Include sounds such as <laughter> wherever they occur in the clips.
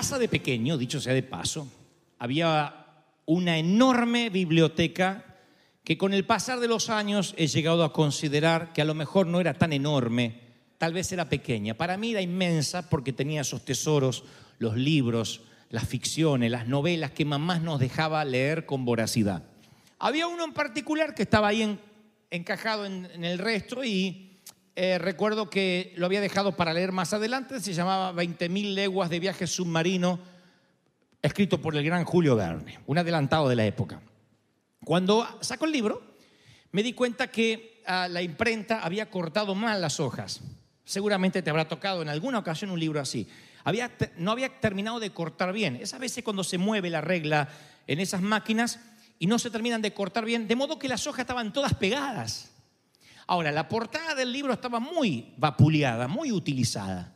casa de pequeño, dicho sea de paso, había una enorme biblioteca que con el pasar de los años he llegado a considerar que a lo mejor no era tan enorme, tal vez era pequeña. Para mí era inmensa porque tenía esos tesoros, los libros, las ficciones, las novelas que mamá nos dejaba leer con voracidad. Había uno en particular que estaba ahí en- encajado en, en el resto y eh, recuerdo que lo había dejado para leer más adelante, se llamaba 20.000 leguas de viaje submarino, escrito por el gran Julio Verne, un adelantado de la época. Cuando sacó el libro, me di cuenta que ah, la imprenta había cortado mal las hojas. Seguramente te habrá tocado en alguna ocasión un libro así. No había terminado de cortar bien. Esas veces cuando se mueve la regla en esas máquinas y no se terminan de cortar bien, de modo que las hojas estaban todas pegadas. Ahora, la portada del libro estaba muy vapuleada, muy utilizada.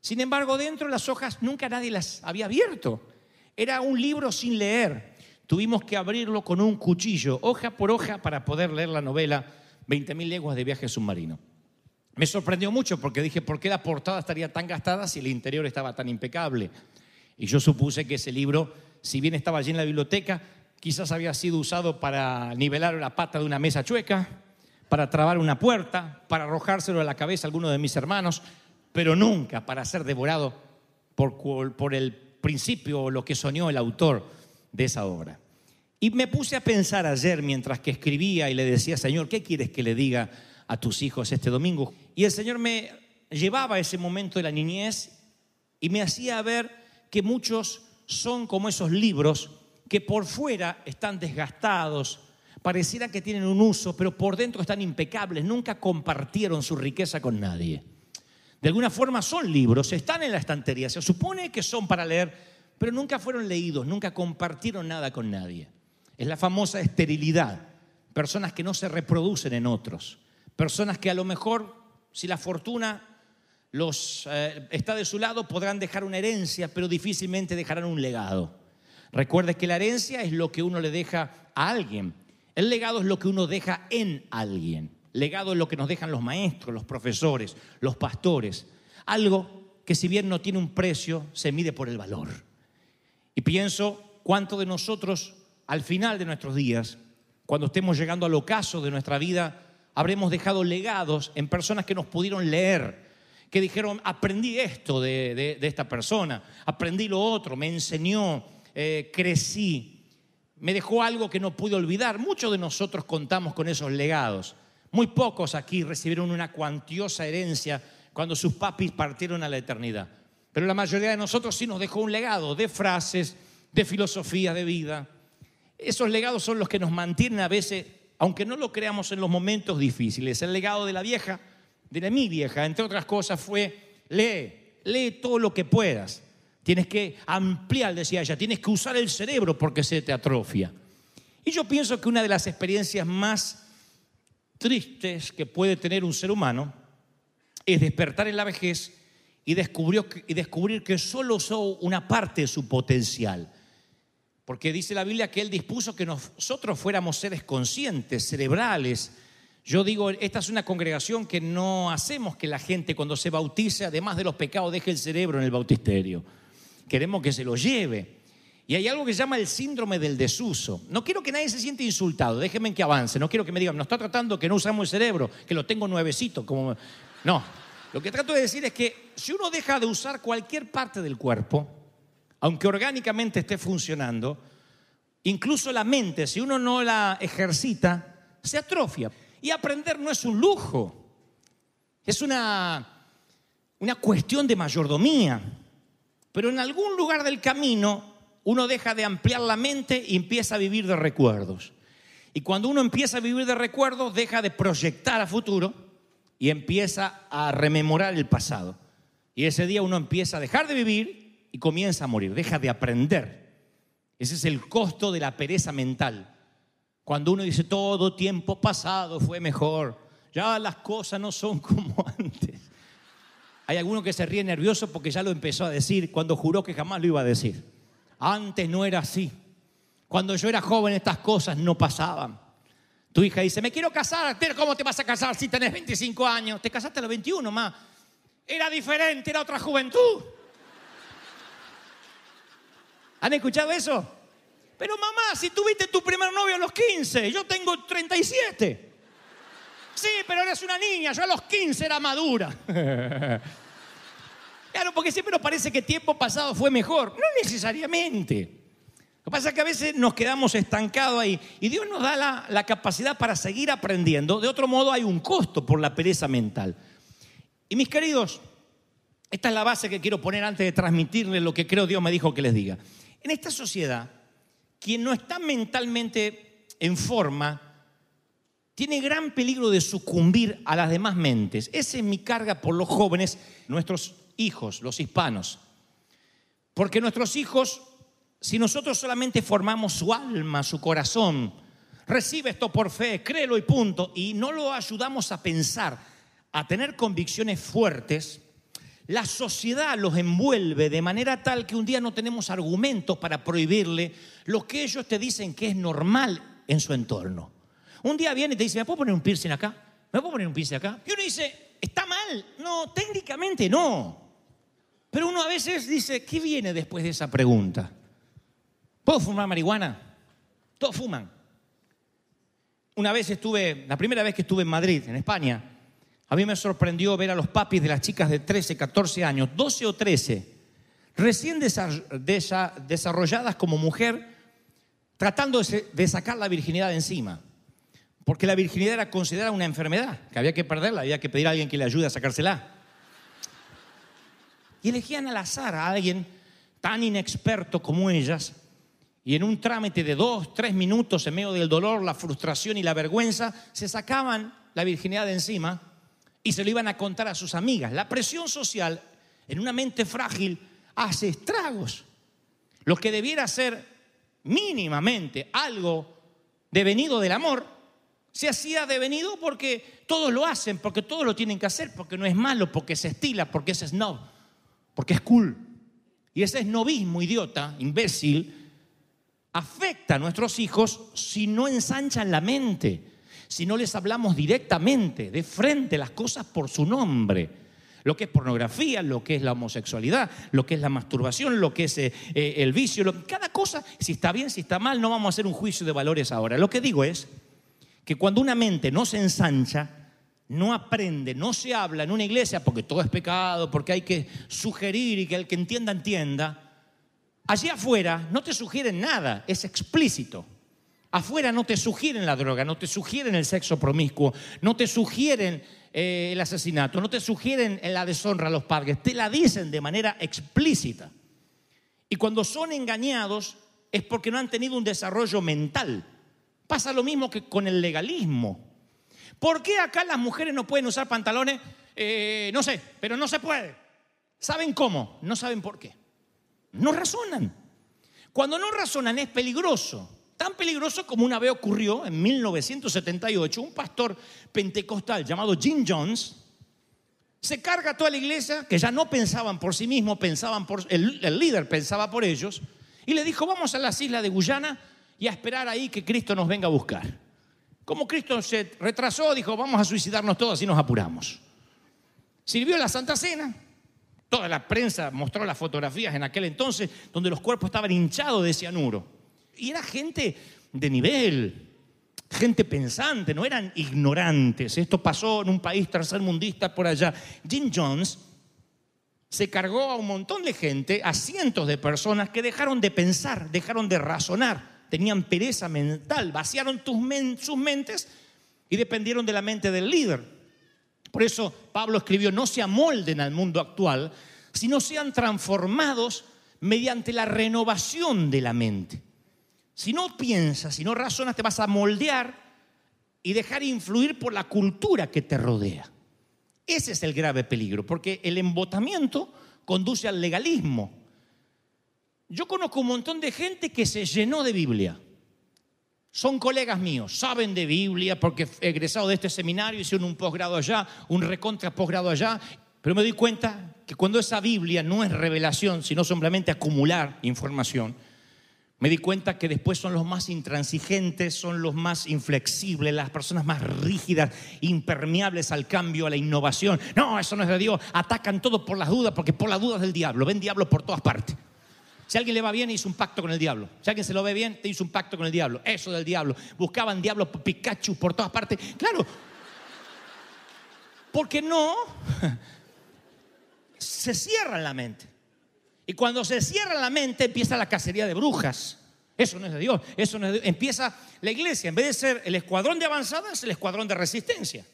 Sin embargo, dentro las hojas nunca nadie las había abierto. Era un libro sin leer. Tuvimos que abrirlo con un cuchillo, hoja por hoja, para poder leer la novela 20.000 leguas de viaje submarino. Me sorprendió mucho porque dije, ¿por qué la portada estaría tan gastada si el interior estaba tan impecable? Y yo supuse que ese libro, si bien estaba allí en la biblioteca, quizás había sido usado para nivelar la pata de una mesa chueca, para trabar una puerta, para arrojárselo a la cabeza a alguno de mis hermanos, pero nunca para ser devorado por, el principio o lo que soñó el autor de esa obra. Y me puse a pensar ayer mientras que escribía y le decía, Señor, ¿qué quieres que le diga a tus hijos este domingo? Y el Señor me llevaba ese momento de la niñez y me hacía ver que muchos son como esos libros que por fuera están desgastados, pareciera que tienen un uso, pero por dentro están impecables, nunca compartieron su riqueza con nadie. De alguna forma son libros, están en la estantería, se supone que son para leer, pero nunca fueron leídos, nunca compartieron nada con nadie. Es la famosa esterilidad, personas que no se reproducen en otros, personas que a lo mejor, si la fortuna los, eh, está de su lado, podrán dejar una herencia, pero difícilmente dejarán un legado. Recuerde que la herencia es lo que uno le deja a alguien. El legado es lo que uno deja en alguien. Legado es lo que nos dejan los maestros, los profesores, los pastores. Algo que si bien no tiene un precio, se mide por el valor. Y pienso cuánto de nosotros al final de nuestros días, cuando estemos llegando al ocaso de nuestra vida, habremos dejado legados en personas que nos pudieron leer, que dijeron, aprendí esto de, esta persona, aprendí lo otro, me enseñó, eh, crecí, me dejó algo que no pude olvidar. Muchos de nosotros contamos con esos legados. Muy pocos aquí recibieron una cuantiosa herencia cuando sus papis partieron a la eternidad. Pero la mayoría de nosotros sí nos dejó un legado de frases, de filosofía de vida. Esos legados son los que nos mantienen a veces, aunque no lo creamos en los momentos difíciles. El legado de la vieja, de la mi vieja, entre otras cosas, fue lee, lee todo lo que puedas. Tienes que ampliar, decía ella, tienes que usar el cerebro porque se te atrofia. Y yo pienso que una de las experiencias más tristes que puede tener un ser humano es despertar en la vejez y descubrir que solo usó una parte de su potencial. Porque dice la Biblia que Él dispuso que nosotros fuéramos seres conscientes, cerebrales. Yo digo, esta es una congregación que no hacemos que la gente cuando se bautice, además de los pecados, deje el cerebro en el bautisterio. Queremos que se lo lleve. Y hay algo que se llama el síndrome del desuso. No quiero que nadie se siente insultado, déjenme que avance. No quiero que me digan, nos está tratando que no usamos el cerebro, que lo tengo nuevecito. No, lo que trato de decir es que si uno deja de usar cualquier parte del cuerpo, aunque orgánicamente esté funcionando, incluso la mente, si uno no la ejercita, se atrofia. Y aprender no es un lujo, es una, una cuestión de mayordomía. Pero en algún lugar del camino uno deja de ampliar la mente y empieza a vivir de recuerdos. Y cuando uno empieza a vivir de recuerdos, deja de proyectar a futuro y empieza a rememorar el pasado. Y ese día uno empieza a dejar de vivir y comienza a morir, deja de aprender. Ese es el costo de la pereza mental. Cuando uno dice todo tiempo pasado fue mejor, ya las cosas no son <laughs> como antes. Hay alguno que se ríe nervioso porque ya lo empezó a decir cuando juró que jamás lo iba a decir. Antes no era así. Cuando yo era joven estas cosas no pasaban. Tu hija dice, me quiero casar, ¿cómo te vas a casar si tenés 25 años? Te casaste a los 21, más. Era diferente, era otra juventud. <laughs> ¿Han escuchado eso? Pero mamá, si tuviste tu primer novio a los 15, yo tengo 37. <laughs> Sí, pero eres una niña, yo a los 15 era madura. <laughs> Claro, porque siempre nos parece que tiempo pasado fue mejor. No necesariamente. Lo que pasa es que a veces nos quedamos estancados ahí y Dios nos da la, la, capacidad para seguir aprendiendo. De otro modo hay un costo por la pereza mental. Y mis queridos, esta es la base que quiero poner antes de transmitirles lo que creo Dios me dijo que les diga. En esta sociedad, quien no está mentalmente en forma, tiene gran peligro de sucumbir a las demás mentes. Esa es mi carga por los jóvenes, nuestros hijos, los hispanos. Porque nuestros hijos, si nosotros solamente formamos su alma, su corazón, recibe esto por fe, créelo y punto, y no lo ayudamos a pensar, a tener convicciones fuertes, la sociedad los envuelve de manera tal que un día no tenemos argumentos para prohibirle lo que ellos te dicen que es normal en su entorno. Un día viene y te dice, ¿me puedo poner un piercing acá? ¿Me puedo poner un piercing acá? Y uno dice, ¿está mal? No, técnicamente no. Pero uno a veces dice, ¿qué viene después de esa pregunta? ¿Puedo fumar marihuana? Todos fuman. Una vez estuve, la primera vez que estuve en Madrid, en España, a mí me sorprendió ver a los papis de las chicas de 13, 14 años, 12 o 13, recién desarrolladas como mujer, tratando de sacar la virginidad de encima. Porque la virginidad era considerada una enfermedad, que había que perderla, había que pedir a alguien que le ayude a sacársela y elegían al azar a alguien tan inexperto como ellas y en un trámite de dos, tres minutos en medio del dolor, la frustración y la vergüenza, se sacaban la virginidad de encima y se lo iban a contar a sus amigas. La presión social en una mente frágil hace estragos. Lo que debiera ser mínimamente algo devenido del amor, se hacía devenido porque todos lo hacen, porque todos lo tienen que hacer, porque no es malo, porque se estila, porque es snob porque es cool. Y ese novismo idiota, imbécil, afecta a nuestros hijos si no ensanchan la mente, si no les hablamos directamente, de frente, las cosas por su nombre. Lo que es pornografía, lo que es la homosexualidad, lo que es la masturbación, lo que es eh, eh, el vicio, cada cosa, si está bien, si está mal, no vamos a hacer un juicio de valores ahora. Lo que digo es que cuando una mente no se ensancha, no aprende, no se habla en una iglesia porque todo es pecado, porque hay que sugerir y que el que entienda, entienda. Allí afuera no te sugieren nada, es explícito. Afuera no te sugieren la droga, no te sugieren el sexo promiscuo, no te sugieren eh, el asesinato, no te sugieren la deshonra a los padres, te la dicen de manera explícita. Y cuando son engañados es porque no han tenido un desarrollo mental. Pasa lo mismo que con el legalismo. ¿Por qué acá las mujeres no pueden usar pantalones? Eh, no sé, pero no se puede. ¿Saben cómo? No saben por qué. No razonan. Cuando no razonan es peligroso. Tan peligroso como una vez ocurrió en 1978, un pastor pentecostal llamado Jim Jones se carga a toda la iglesia, que ya no pensaban por sí mismos, pensaban por el, el líder pensaba por ellos, y le dijo, vamos a las islas de Guyana y a esperar ahí que Cristo nos venga a buscar. Como Cristo se retrasó, dijo, vamos a suicidarnos todos y nos apuramos. Sirvió la Santa Cena, Toda la prensa mostró las fotografías en aquel entonces donde los cuerpos estaban hinchados de cianuro. Y era gente de nivel, gente pensante, no eran ignorantes. Esto pasó en un país tercermundista por allá. Jim Jones se cargó a un montón de gente, a cientos de personas que dejaron de pensar, dejaron de razonar, tenían pereza mental, vaciaron sus mentes y dependieron de la mente del líder. Por eso Pablo escribió, no se amolden al mundo actual, sino sean transformados mediante la renovación de la mente. Si no piensas, si no razonas, te vas a moldear y dejar influir por la cultura que te rodea. Ese es el grave peligro, porque el embotamiento conduce al legalismo. Yo conozco un montón de gente que se llenó de Biblia. Son colegas míos, saben de Biblia porque egresado de este seminario, hicieron un posgrado allá, un recontra posgrado allá, pero me doy cuenta que cuando esa Biblia no es revelación, sino simplemente acumular información, me di cuenta que después son los más intransigentes, son los más inflexibles, las personas más rígidas, impermeables al cambio, a la innovación. No, eso no es de Dios. Atacan todo por las dudas, porque por las dudas del diablo. Ven diablo por todas partes. Si alguien le va bien, hizo un pacto con el diablo. Si alguien se lo ve bien, hizo un pacto con el diablo. Eso del diablo. Buscaban diablos Pikachu por todas partes. Claro. Porque no <laughs> se cierra la mente. Y cuando se cierra la mente empieza la cacería de brujas. Eso no es de Dios. Eso no es de Dios. Empieza la iglesia, en vez de ser el escuadrón de avanzada, es el escuadrón de resistencia.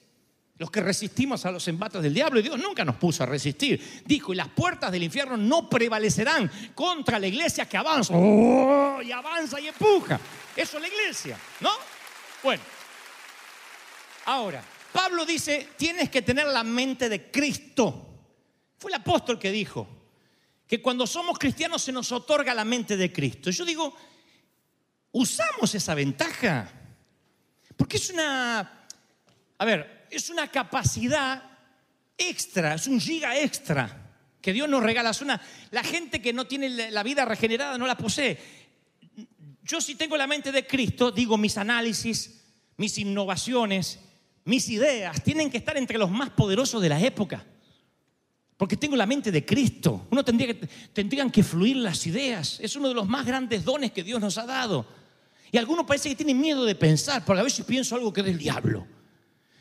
Los que resistimos a los embates del diablo, y Dios nunca nos puso a resistir. Dijo, y las puertas del infierno no prevalecerán contra la iglesia que avanza. Oh, y avanza y empuja. Eso es la iglesia, ¿no? Bueno, ahora, Pablo dice, tienes que tener la mente de Cristo. Fue el apóstol que dijo que cuando somos cristianos se nos otorga la mente de Cristo. Yo digo, usamos esa ventaja. Porque es una, a ver, es una capacidad extra, es un giga extra que Dios nos regala. Es una, la gente que no tiene la vida regenerada no la posee. Yo si tengo la mente de Cristo, digo mis análisis, mis innovaciones, mis ideas, tienen que estar entre los más poderosos de la época. Porque tengo la mente de Cristo. Uno tendría que, tendrían que fluir las ideas. Es uno de los más grandes dones que Dios nos ha dado. Y algunos parece que tienen miedo de pensar, porque a veces pienso algo que es del diablo.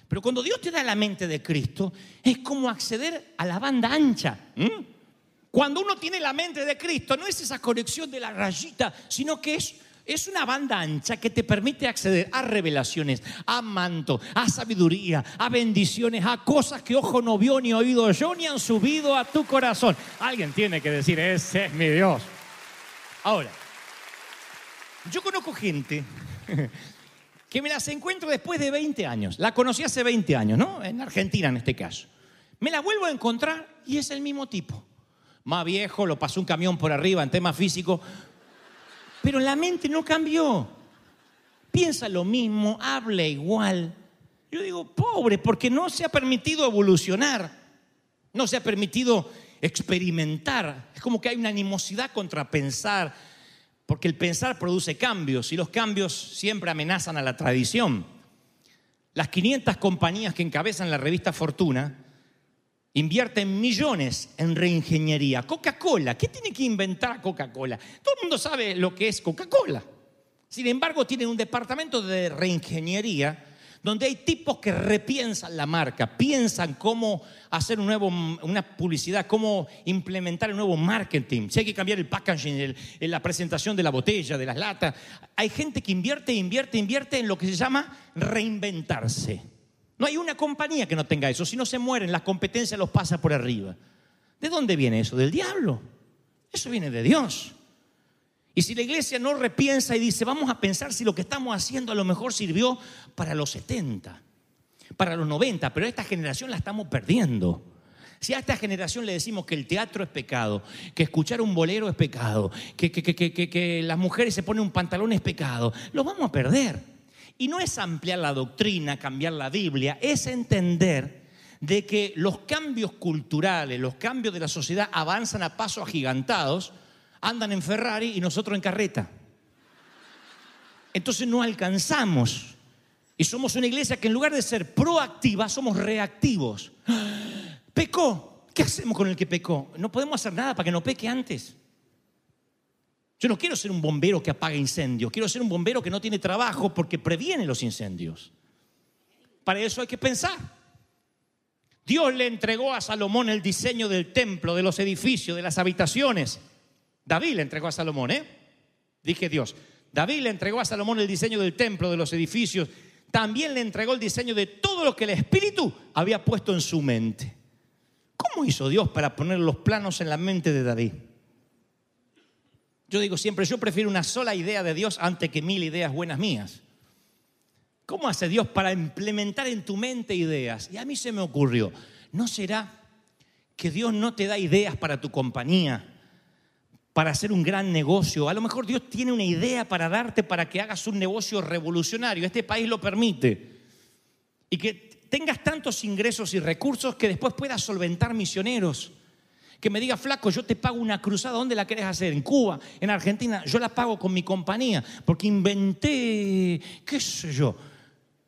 Pero cuando Dios te da la mente de Cristo, es como acceder a la banda ancha. Cuando uno tiene la mente de Cristo, no es esa conexión de la rayita, sino que es, es una banda ancha que te permite acceder a revelaciones, a manto, a sabiduría, a bendiciones, a cosas que ojo no vio ni oído yo ni han subido a tu corazón. Alguien tiene que decir, ese es mi Dios. Ahora, yo conozco gente que me las encuentro después de 20 años. La conocí hace 20 años, ¿no? En Argentina en este caso. Me la vuelvo a encontrar y es el mismo tipo. Más viejo, lo pasó un camión por arriba en tema físico, pero la mente no cambió. Piensa lo mismo, habla igual. Yo digo, pobre, porque no se ha permitido evolucionar, no se ha permitido experimentar. Es como que hay una animosidad contra pensar, porque el pensar produce cambios y los cambios siempre amenazan a la tradición. Las 500 compañías que encabezan la revista Fortuna invierten millones en reingeniería. Coca-Cola, ¿qué tiene que inventar Coca-Cola? Todo el mundo sabe lo que es Coca-Cola. Sin embargo, tienen un departamento de reingeniería donde hay tipos que repiensan la marca, piensan cómo hacer un nuevo, una publicidad, cómo implementar un nuevo marketing, si hay que cambiar el packaging, la presentación de la botella, de las latas. Hay gente que invierte, invierte, invierte en lo que se llama reinventarse. No hay una compañía que no tenga eso, si no se mueren, la competencia los pasa por arriba. ¿De dónde viene eso? Del diablo. Eso viene de Dios. Y si la iglesia no repiensa y dice, vamos a pensar si lo que estamos haciendo a lo mejor sirvió para los 70, para los 90, pero esta generación la estamos perdiendo. Si a esta generación le decimos que el teatro es pecado, que escuchar un bolero es pecado, que, que, que, que, las mujeres se ponen un pantalón es pecado, lo vamos a perder. Y no es ampliar la doctrina, cambiar la Biblia, es entender de que los cambios culturales, los cambios de la sociedad avanzan a pasos agigantados, andan en Ferrari y nosotros en carreta. Entonces no alcanzamos. Y somos una iglesia que en lugar de ser proactiva, somos reactivos. Pecó. ¿Qué hacemos con el que pecó? No podemos hacer nada para que no peque antes. Yo no quiero ser un bombero que apaga incendios, quiero ser un bombero que no tiene trabajo porque previene los incendios. Para eso hay que pensar. Dios le entregó a Salomón el diseño del templo, de los edificios, de las habitaciones. David le entregó a Salomón, ¿eh? Dije Dios. David le entregó a Salomón el diseño del templo, de los edificios. También le entregó el diseño de todo lo que el Espíritu había puesto en su mente. ¿Cómo hizo Dios para poner los planos en la mente de David? Yo digo siempre, yo prefiero una sola idea de Dios antes que mil ideas buenas mías. ¿Cómo hace Dios para implementar en tu mente ideas? Y a mí se me ocurrió, ¿no será que Dios no te da ideas para tu compañía, para hacer un gran negocio? A lo mejor Dios tiene una idea para darte para que hagas un negocio revolucionario. Este país lo permite. Y que tengas tantos ingresos y recursos que después puedas solventar misioneros. Que me diga, flaco, yo te pago una cruzada, ¿dónde la querés hacer? ¿En Cuba? ¿En Argentina? Yo la pago con mi compañía, porque inventé, qué sé yo,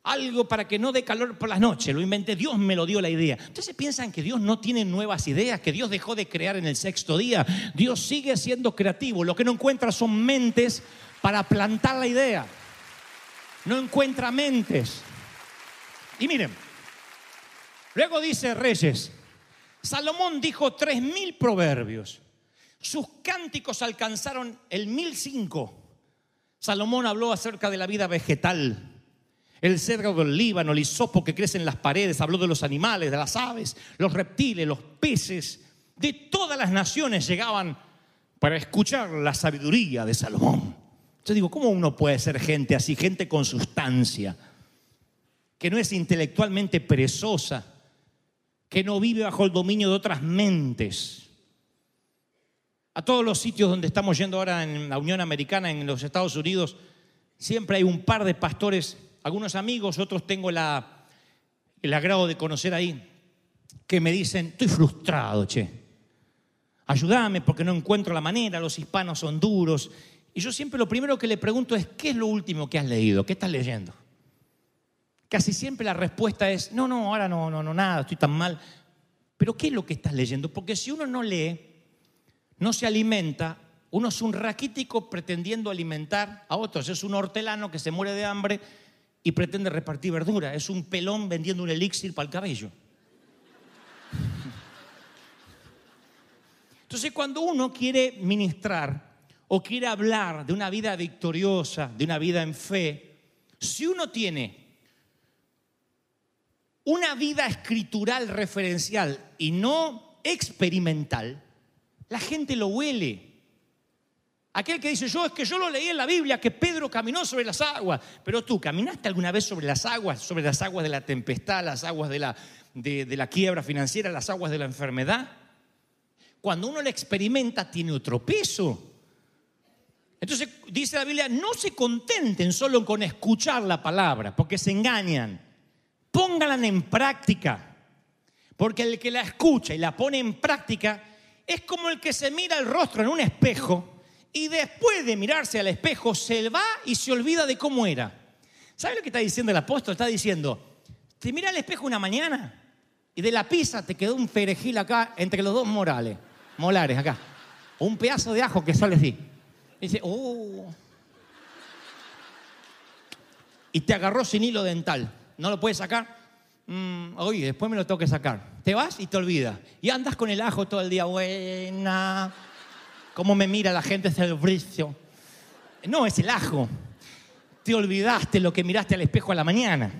algo para que no dé calor por las noches. Lo inventé, Dios me lo dio la idea. Entonces piensan que Dios no tiene nuevas ideas, que Dios dejó de crear en el sexto día. Dios sigue siendo creativo. Lo que no encuentra son mentes para plantar la idea. No encuentra mentes. Y miren, luego dice Reyes, Salomón dijo tres mil proverbios. Sus cánticos alcanzaron el mil cinco. Salomón habló acerca de la vida vegetal, el cedro del Líbano, el hisopo que crece en las paredes, habló de los animales, de las aves, los reptiles, los peces, de todas las naciones llegaban para escuchar la sabiduría de Salomón. Yo digo, ¿cómo uno puede ser gente así, gente con sustancia, que no es intelectualmente perezosa, que no vive bajo el dominio de otras mentes? A todos los sitios donde estamos yendo ahora en la Unión Americana, en los Estados Unidos, siempre hay un par de pastores algunos amigos, otros tengo el agrado de conocer ahí, que me dicen, estoy frustrado, che. Ayúdame porque no encuentro la manera, los hispanos son duros. Y yo siempre lo primero que le pregunto es, ¿qué es lo último que has leído? ¿Qué estás leyendo? Casi siempre la respuesta es, no, no, ahora no, no, no, nada, estoy tan mal. Pero ¿qué es lo que estás leyendo? Porque si uno no lee, no se alimenta, uno es un raquítico pretendiendo alimentar a otros, es un hortelano que se muere de hambre y pretende repartir verdura. Es un pelón vendiendo un elixir para el cabello. Entonces, cuando uno quiere ministrar o quiere hablar de una vida victoriosa, de una vida en fe, si uno tiene una vida escritural referencial y no experimental, la gente lo huele. Aquel que dice, yo es que yo lo leí en la Biblia, que Pedro caminó sobre las aguas. Pero tú, ¿caminaste alguna vez sobre las aguas? Sobre las aguas de la tempestad, las aguas de la, de, la quiebra financiera, las aguas de la enfermedad. Cuando uno lo experimenta, tiene otro peso. Entonces dice la Biblia, no se contenten solo con escuchar la palabra, porque se engañan. Pónganla en práctica. Porque el que la escucha y la pone en práctica es como el que se mira el rostro en un espejo y después de mirarse al espejo se va y se olvida de cómo era. ¿Sabe lo que está diciendo el apóstol? Está diciendo, te mira al espejo una mañana y de la pizza te quedó un perejil acá entre los dos morales, molares acá. Un pedazo de ajo que sale así. Y dice, oh. Y te agarró sin hilo dental. ¿No lo puedes sacar? Mm, oye, después me lo tengo que sacar. Te vas y te olvidas. Y andas con el ajo todo el día. Buena cómo me mira la gente desde el. No, es el ajo. Te olvidaste lo que miraste al espejo a la mañana.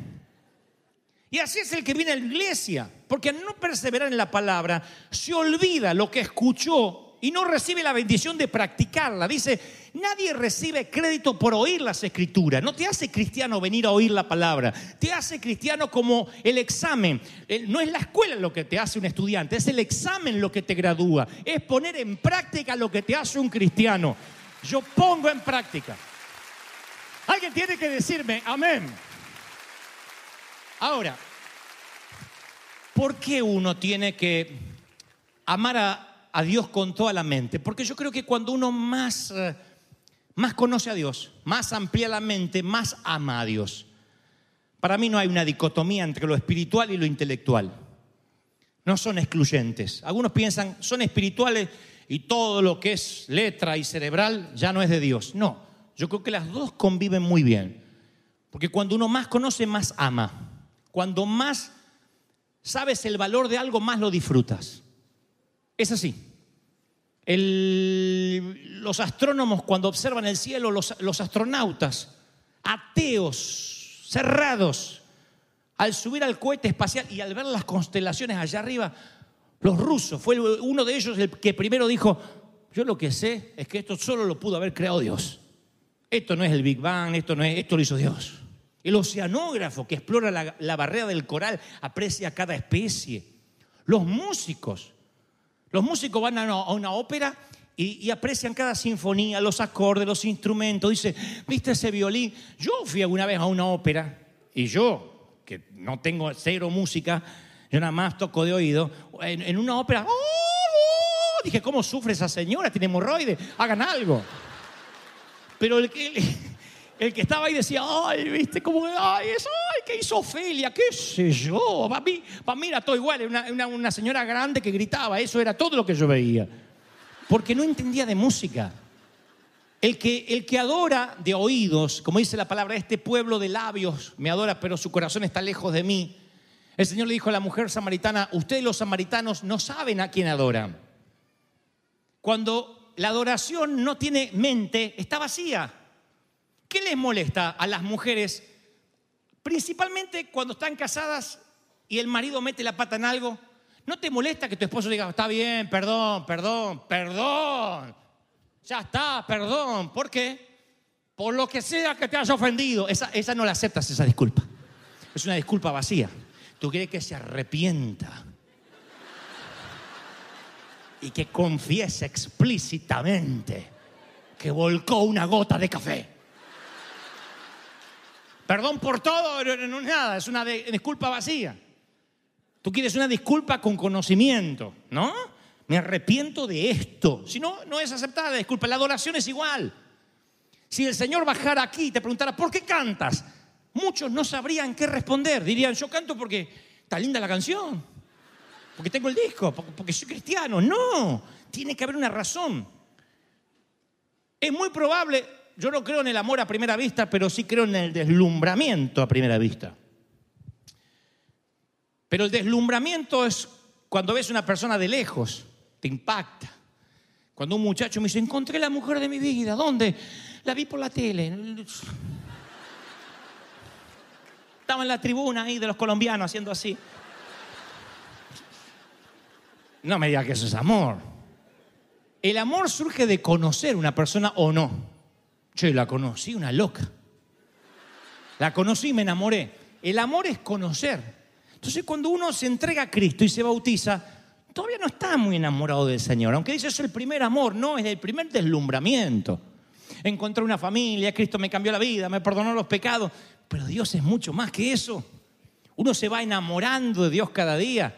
Y así es el que viene a la iglesia, porque al no perseverar en la palabra, se olvida lo que escuchó y no recibe la bendición de practicarla. Dice, nadie recibe crédito por oír las escrituras. No te hace cristiano venir a oír la palabra. Te hace cristiano como el examen. No es la escuela lo que te hace un estudiante, es el examen lo que te gradúa. Es poner en práctica lo que te hace un cristiano. Yo pongo en práctica. Alguien tiene que decirme, amén. Ahora, ¿por qué uno tiene que amar a, a Dios con toda la mente, porque yo creo que cuando uno más, eh, más conoce a Dios, más amplía la mente, más ama a Dios. Para mí no hay una dicotomía entre lo espiritual y lo intelectual. no son excluyentes. Algunos piensan, son espirituales y todo lo que es letra y cerebral ya no es de Dios. No, yo creo que las dos conviven muy bien. Porque cuando uno más conoce, más ama. Cuando más sabes el valor de algo, más lo disfrutas. Es así. El- los astrónomos cuando observan el cielo, los, astronautas, ateos, cerrados, al subir al cohete espacial y al ver las constelaciones allá arriba, los rusos, fue uno de ellos el que primero dijo, yo lo que sé es que esto solo lo pudo haber creado Dios. Esto no es el Big Bang, esto no es, esto lo hizo Dios. El oceanógrafo que explora la barrera del coral aprecia cada especie. Los músicos, los músicos van a una, ópera y, aprecian cada sinfonía, los acordes, los instrumentos. Dice, ¿viste ese violín? Yo fui alguna vez a una ópera y yo, que no tengo cero música, yo nada más toco de oído, en, una ópera, ¡oh, oh! dije, ¿cómo sufre esa señora? Tiene hemorroides, hagan algo. Pero el que, el que estaba ahí decía, ay, viste, como, ay, eso, ¿qué hizo Ofelia? ¿Qué sé yo? Para mí, para era todo igual, una, una, una señora grande que gritaba, eso era todo lo que yo veía. Porque no entendía de música. El que, el que adora de oídos, como dice la palabra, este pueblo de labios me adora, pero su corazón está lejos de mí. El Señor le dijo a la mujer samaritana, ustedes los samaritanos no saben a quién adoran. Cuando la adoración no tiene mente, está vacía. ¿Qué les molesta a las mujeres? Principalmente cuando están casadas y el marido mete la pata en algo. ¿No te molesta que tu esposo diga, está bien, perdón, perdón, perdón? Ya está, perdón. ¿Por qué? Por lo que sea que te haya ofendido. Esa, esa no la aceptas, esa disculpa. Es una disculpa vacía. Tú quieres que se arrepienta y que confiese explícitamente que volcó una gota de café. Perdón por todo, no, es nada, es una disculpa vacía. Tú quieres una disculpa con conocimiento, ¿no? Me arrepiento de esto. Si no, no es aceptada la disculpa. La adoración es igual. Si el Señor bajara aquí y te preguntara, ¿por qué cantas? Muchos no sabrían qué responder. Dirían, yo canto porque está linda la canción, porque tengo el disco, porque soy cristiano. No, tiene que haber una razón. Es muy probable, yo no creo en el amor a primera vista, pero sí creo en el deslumbramiento a primera vista. Pero el deslumbramiento es cuando ves una persona de lejos, te impacta. Cuando un muchacho me dice, encontré la mujer de mi vida, ¿dónde? La vi por la tele. Estaba en la tribuna ahí de los colombianos haciendo así. No me diga que eso es amor. El amor surge de conocer una persona o no. Yo la conocí, una loca. La conocí y me enamoré. El amor es conocer. Entonces cuando uno se entrega a Cristo y se bautiza, todavía no está muy enamorado del Señor. Aunque dice es el primer amor, no, es el primer deslumbramiento. Encontré una familia, Cristo me cambió la vida, me perdonó los pecados. Pero Dios es mucho más que eso. Uno se va enamorando de Dios cada día.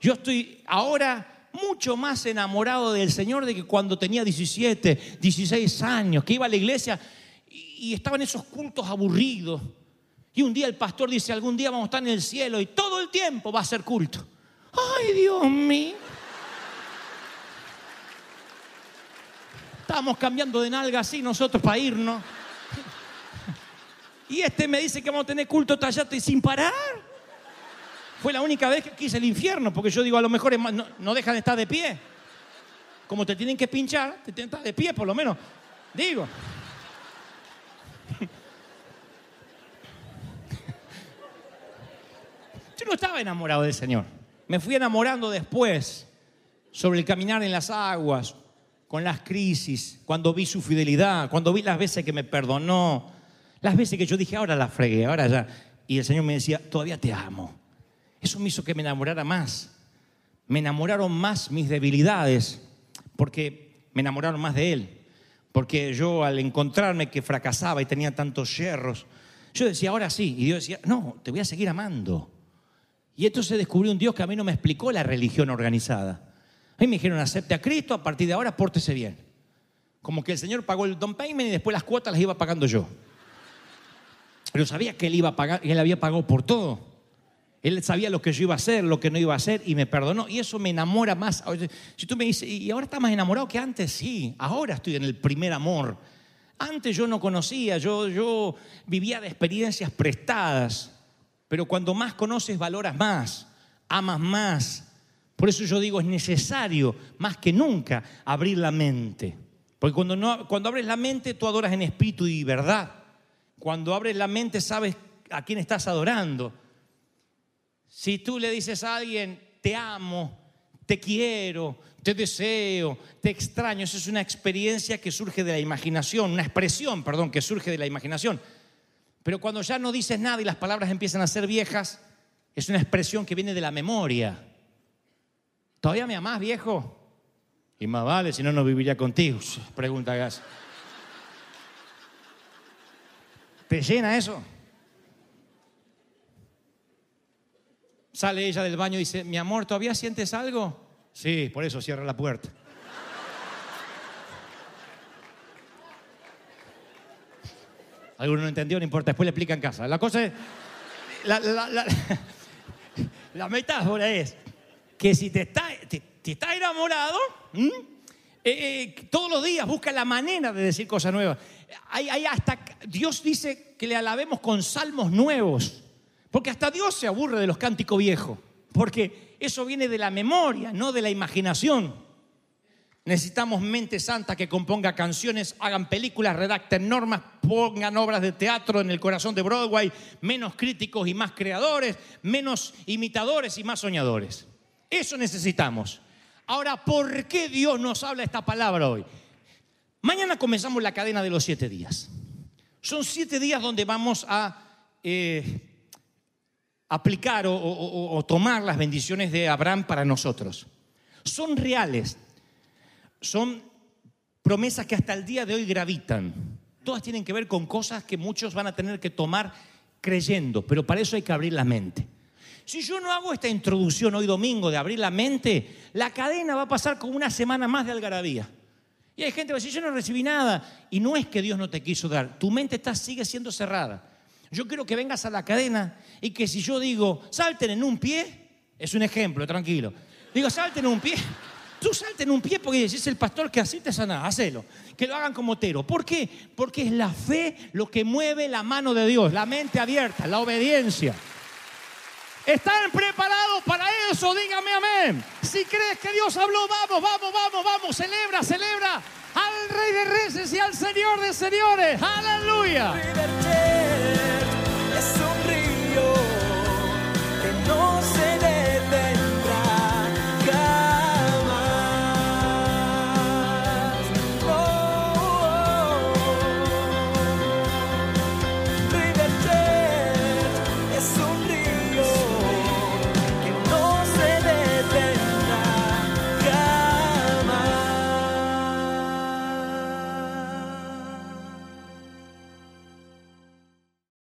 Yo estoy ahora mucho más enamorado del Señor de que cuando tenía 17, 16 años, que iba a la iglesia y, y estaba en esos cultos aburridos. Y un día el pastor dice, algún día vamos a estar en el cielo y todo el tiempo va a ser culto. Ay, Dios mío. Estábamos cambiando de nalga así nosotros para irnos. Y este me dice que vamos a tener culto tallate sin parar. Fue la única vez que quise el infierno, porque yo digo, a lo mejor no, no dejan de estar de pie. Como te tienen que pinchar, te tienen que estar de pie por lo menos. Digo. <laughs> Yo no estaba enamorado del Señor. Me fui enamorando después, sobre el caminar en las aguas, con las crisis, cuando vi su fidelidad, cuando vi las veces que me perdonó, las veces que yo dije, ahora la fregué, ahora ya. Y el Señor me decía, todavía te amo. Eso me hizo que me enamorara más. Me enamoraron más mis debilidades, porque me enamoraron más de Él. Porque yo al encontrarme que fracasaba y tenía tantos yerros, yo decía, ahora sí. Y Dios decía, no, te voy a seguir amando. Y entonces descubrí un Dios que a mí no me explicó la religión organizada. A mí me dijeron, acepte a Cristo, a partir de ahora pórtese bien. Como que el Señor pagó el down payment y después las cuotas las iba pagando yo. Pero sabía que Él iba a pagar, Él había pagado por todo. Él sabía lo que yo iba a hacer, lo que no iba a hacer y me perdonó. Y eso me enamora más. Si tú me dices, ¿y ahora estás más enamorado que antes? Sí, ahora estoy en el primer amor. Antes yo no conocía, yo, yo vivía de experiencias prestadas. Pero cuando más conoces, valoras más, amas más. Por eso yo digo, es necesario más que nunca abrir la mente. Porque cuando, no, cuando abres la mente, tú adoras en espíritu y verdad. Cuando abres la mente, sabes a quién estás adorando. Si tú le dices a alguien, te amo, te quiero, te deseo, te extraño, eso es una experiencia que surge de la imaginación, una expresión, perdón, que surge de la imaginación. Pero cuando ya no dices nada y las palabras empiezan a ser viejas, es una expresión que viene de la memoria. ¿Todavía me amás, viejo? Y más vale, si no, no viviría contigo. Pregunta Gas. ¿Te llena eso? Sale ella del baño y dice, mi amor, ¿todavía sientes algo? Sí, por eso cierra la puerta. Alguno no entendió, no importa, después le explica en casa. La cosa es, la, la- la- <laughs> metáfora es que si te está, enamorado. Eh, eh, todos los días busca la manera de decir cosas nuevas. Hay hasta, Dios dice que le alabemos con salmos nuevos. Porque hasta Dios se aburre de los cánticos viejos. Porque eso viene de la memoria, no de la imaginación. Necesitamos mente santa que componga canciones, hagan películas, redacten normas, pongan obras de teatro en el corazón de Broadway, menos críticos y más creadores, menos imitadores y más soñadores. Eso necesitamos. Ahora, ¿por qué Dios nos habla esta palabra hoy? Mañana comenzamos la cadena de los siete días. Son siete días donde vamos a eh, aplicar o, tomar las bendiciones de Abraham para nosotros. Son reales, son promesas que hasta el día de hoy gravitan. Todas tienen que ver con cosas que muchos van a tener que tomar creyendo, pero para eso hay que abrir la mente. Si yo no hago esta introducción hoy domingo de abrir la mente, la cadena va a pasar como una semana más de algarabía. Y hay gente que va a decir, yo no recibí nada. Y no es que Dios no te quiso dar, tu mente está, sigue siendo cerrada. Yo quiero que vengas a la cadena y que si yo digo, salten en un pie, es un ejemplo, tranquilo. Digo, salten en un pie. Tú salten en un pie porque es el pastor que así te sana, hacelo. Que lo hagan como tero. ¿Por qué? Porque es la fe lo que mueve la mano de Dios, la mente abierta, la obediencia. ¿Están preparados para eso? Dígame amén. Si crees que Dios habló, vamos, vamos, vamos, vamos. Celebra, celebra al Rey de Reyes y al Señor de Señores. Aleluya.